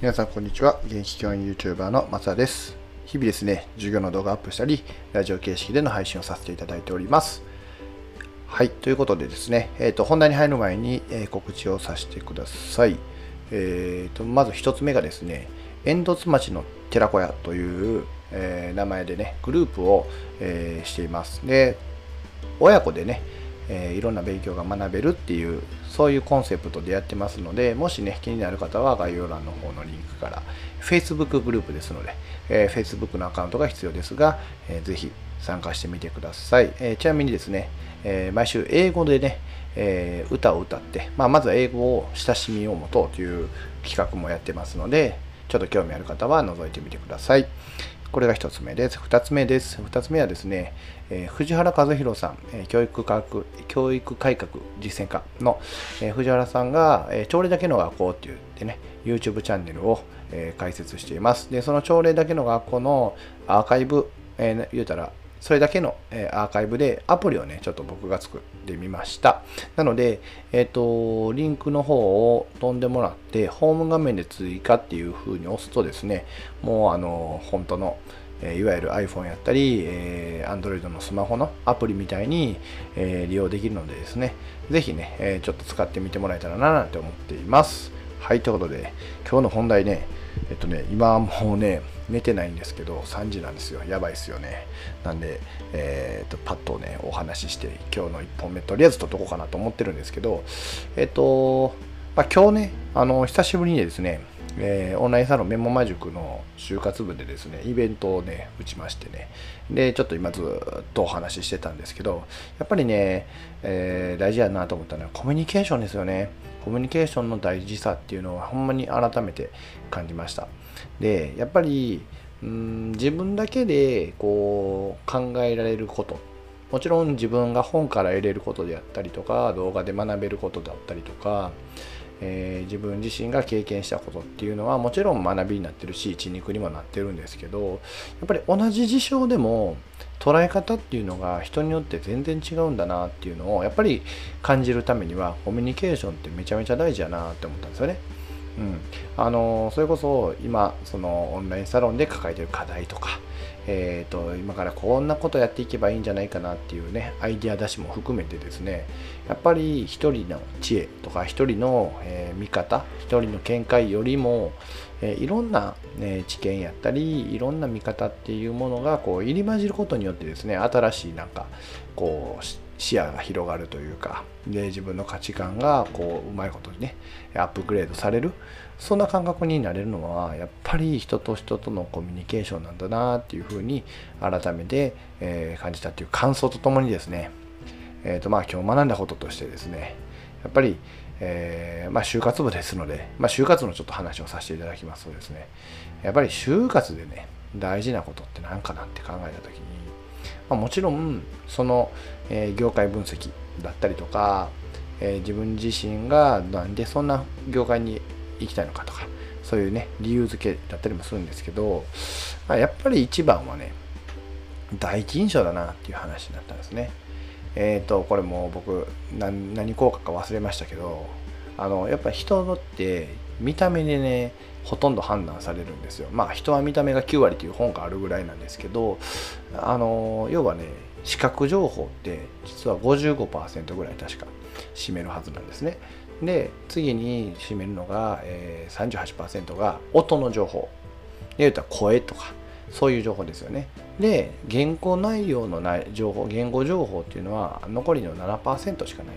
皆さんこんにちは。現役教員 YouTuber の松田です。日々ですね、授業の動画アップしたり、ラジオ形式での配信をさせていただいております。はい、ということでですね、えーと、本題に入る前に、えー、告知をさせてください。えーと、まず1つ目がですね、煙突町の寺子屋という、えー、名前でね、グループを、えー、しています。で、親子でね、えー、いろんな勉強が学べるっていうそういうコンセプトでやってますのでもしね気になる方は概要欄の方のリンクから Facebook グループですので、えー、Facebook のアカウントが必要ですが、えー、ぜひ参加してみてください、えー、ちなみにですね、え、毎週英語でね、え、歌を歌って、まあ、まずは英語を親しみを持とうという企画もやってますのでちょっと興味ある方は覗いてみてください。これが1つ目です。2つ目です。2つ目はですね、えー、藤原和弘さん、えー、教育科学、教育改革実践家の、えー、藤原さんが、え朝礼だけの学校って言ってね、YouTube チャンネルを、え開設しています。で、その朝礼だけの学校のアーカイブ、え言うたら、それだけの、えアーカイブでアプリをね、ちょっと僕が作ってみました。なので、えっ、と、リンクの方を飛んでもらって、ホーム画面で追加っていう風に押すとですね、もうあの、本当の、えいわゆる iPhone やったり、え Android のスマホのアプリみたいに、え利用できるのでですね、ぜひね、えちょっと使ってみてもらえたらななんて思っています。はい、ということで、今日の本題ね、えっとね、今もうね、寝てないんですけど、3時なんですよ。やばいですよね。なんで、えー、と、パッとね、お話しして、今日の1本目、とりあえず撮っとこうかなと思ってるんですけど、えっと、まあ、今日ね、あの、久しぶりにですね、えー、オンラインサロンメモマ塾の就活部でですね、イベントをね、打ちましてね、で、ちょっと今ずっとお話ししてたんですけど、やっぱりね、えー、大事やなと思ったのはコミュニケーションですよね。コミュニケーションの大事さっていうのはほんまに改めて感じました。で、やっぱり、うん自分だけでこう考えられることもちろん自分が本から得れることであったりとか動画で学べることだったりとかえー、自分自身が経験したことっていうのはもちろん学びになってるし血肉にもなってるんですけどやっぱり同じ事象でも捉え方っていうのが人によって全然違うんだなっていうのをやっぱり感じるためにはコミュニケーションってめちゃめちゃ大事だなって思ったんですよね。うん、あのそれこそ今そのオンラインサロンで抱えてる課題とかえーと、今からこんなことやっていけばいいんじゃないかなっていうねアイデア出しも含めてですねやっぱり一人の知恵とか一人の、えー、見方一人の見解よりも、えー、いろんな、ね、知見やったりいろんな見方っていうものがこう入り混じることによってですね新しいなんかこう視野が広がるというかで自分の価値観がこううまいことにねアップグレードされるそんな感覚になれるのはやっぱり人と人とのコミュニケーションなんだなっていうふうに改めて、え、感じたっていう感想とともにですねえーとまあ、今日学んだこととしてですねやっぱり、えー、まあ、就活部ですので、まあ、就活のちょっと話をさせていただきますとですねやっぱり就活でね大事なことって何かなって考えた時にまあ、もちろんその、え、業界分析だったりとか、え、自分自身がなんでそんな業界に行きたいのかとかそういうね理由付けだったりもするんですけど、まあ、やっぱり一番はね第一印象だなっていう話になったんですね。えっ、ー、とこれも僕何何効果か忘れましたけどあのやっぱ人って見た目でねほとんど判断されるんですよ。まあ人は見た目が9割という本があるぐらいなんですけどあの要はね視覚情報って実は55%ぐらい確か占めるはずなんですね。で次に占めるのが、えー、38%が音の情報。で言うたら声とかそういう情報ですよね。で言語内容のない情報言語情報っていうのは残りの7%しかない。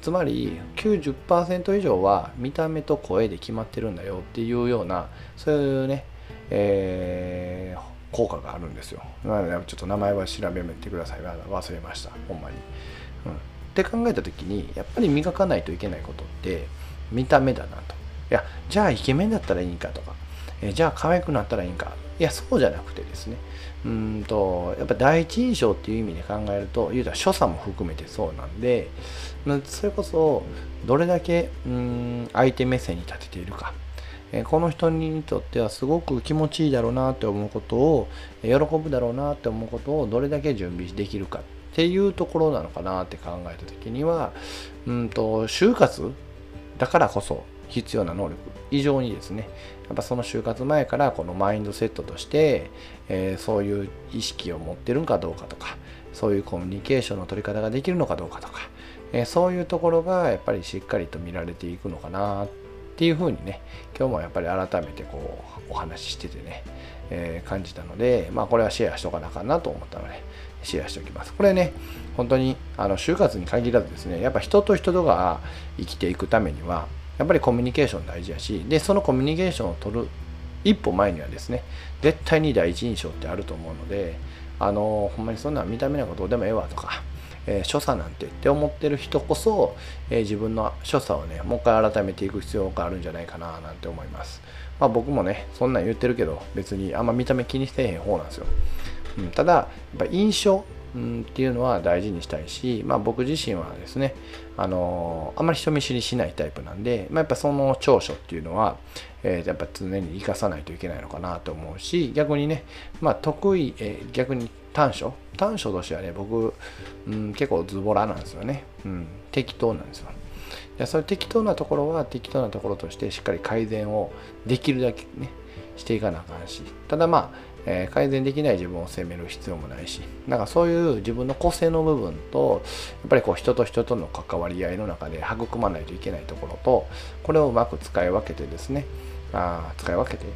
つまり90%以上は見た目と声で決まってるんだよっていうようなそういうね、えー、効果があるんですよなので。ちょっと名前は調べてください。忘れました。ほんまに。うん、って考えた時にやっぱり磨かないといけないことって見た目だなと。いやじゃあイケメンだったらいいんかとか、えじゃあ可愛くなったらいいんかいやそうじゃなくてですね。うんとやっぱ第一印象っていう意味で考えると言うたら所作も含めてそうなんでそれこそどれだけうん相手目線に立てているか。この人にとってはすごく気持ちいいだろうなって思うことを喜ぶだろうなって思うことをどれだけ準備できるかっていうところなのかなって考えた時にはうんと就活だからこそ必要な能力。以上にですねやっぱその就活前からこのマインドセットとして、えー、そういう意識を持ってるんかどうかとかそういうコミュニケーションの取り方ができるのかどうかとか、えー、そういうところがやっぱりしっかりと見られていくのかなっていうふうにね今日もやっぱり改めてこうお話ししててね、えー、感じたのでまあこれはシェアしとかなあかんなと思ったのでシェアしておきます。これね本当にあの就活に限らずですねやっぱ人と人とが生きていくためにはやっぱりコミュニケーション大事やしでそのコミュニケーションを取る一歩前にはですね絶対に第一印象ってあると思うのであのほんまにそんな見た目なんかどうでもええわとか、えー、所作なんてって思ってる人こそ、えー、自分の所作をねもう一回改めていく必要があるんじゃないかななんて思います。まあ僕もねそんなん言ってるけど別にあんま見た目気にしてへん方なんですよ、うん、ただやっぱ印象うん、っていうのは大事にしたいし、まあ、僕自身はですねあのあんまり人見知りしないタイプなんで、まあ、やっぱその長所っていうのは、えー、やっぱ常に生かさないといけないのかなと思うし逆にね、まあ、得意、えー、逆に短所短所としてはね僕、うん、結構ズボラなんですよね、うん、適当なんですよ。でそういう適当なところは適当なところとしてしっかり改善をできるだけねしていかなあかんし。ただまあえー、改善できない自分を責める必要もないしなんかそういう自分の個性の部分とやっぱりこう人と人との関わり合いの中で育まないといけないところとこれをうまく使い分けてですねあ使い分けて、うん、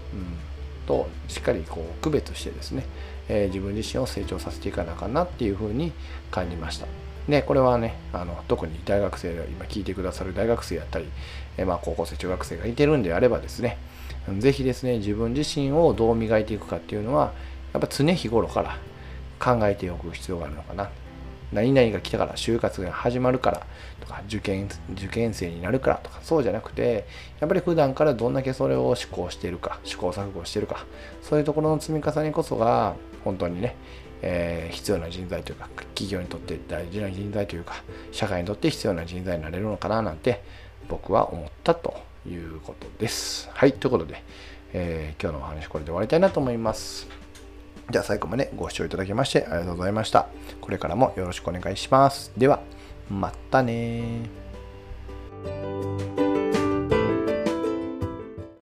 としっかりこう区別してですね、えー、自分自身を成長させていかなかなっていうふうに感じました。でこれはねあの特に大学生今聞いてくださる大学生やったり、えー、まあ、高校生中学生がいてるんであればですねぜひですね自分自身をどう磨いていくかっていうのはやっぱ常日頃から考えておく必要があるのかな。何々が来たから就活が始まるからとか受験受験生になるからとかそうじゃなくてやっぱり普段からどんだけそれを思考しているか試行錯誤してるかそういうところの積み重ねこそが本当にね、えー、必要な人材というか企業にとって大事な人材というか社会にとって必要な人材になれるのかななんて僕は思ったということです。はい、ということで、えー、今日のお話これで終わりたいなと思います。じゃあ最後までご視聴いただきましてありがとうございました。これからもよろしくお願いします。では、またね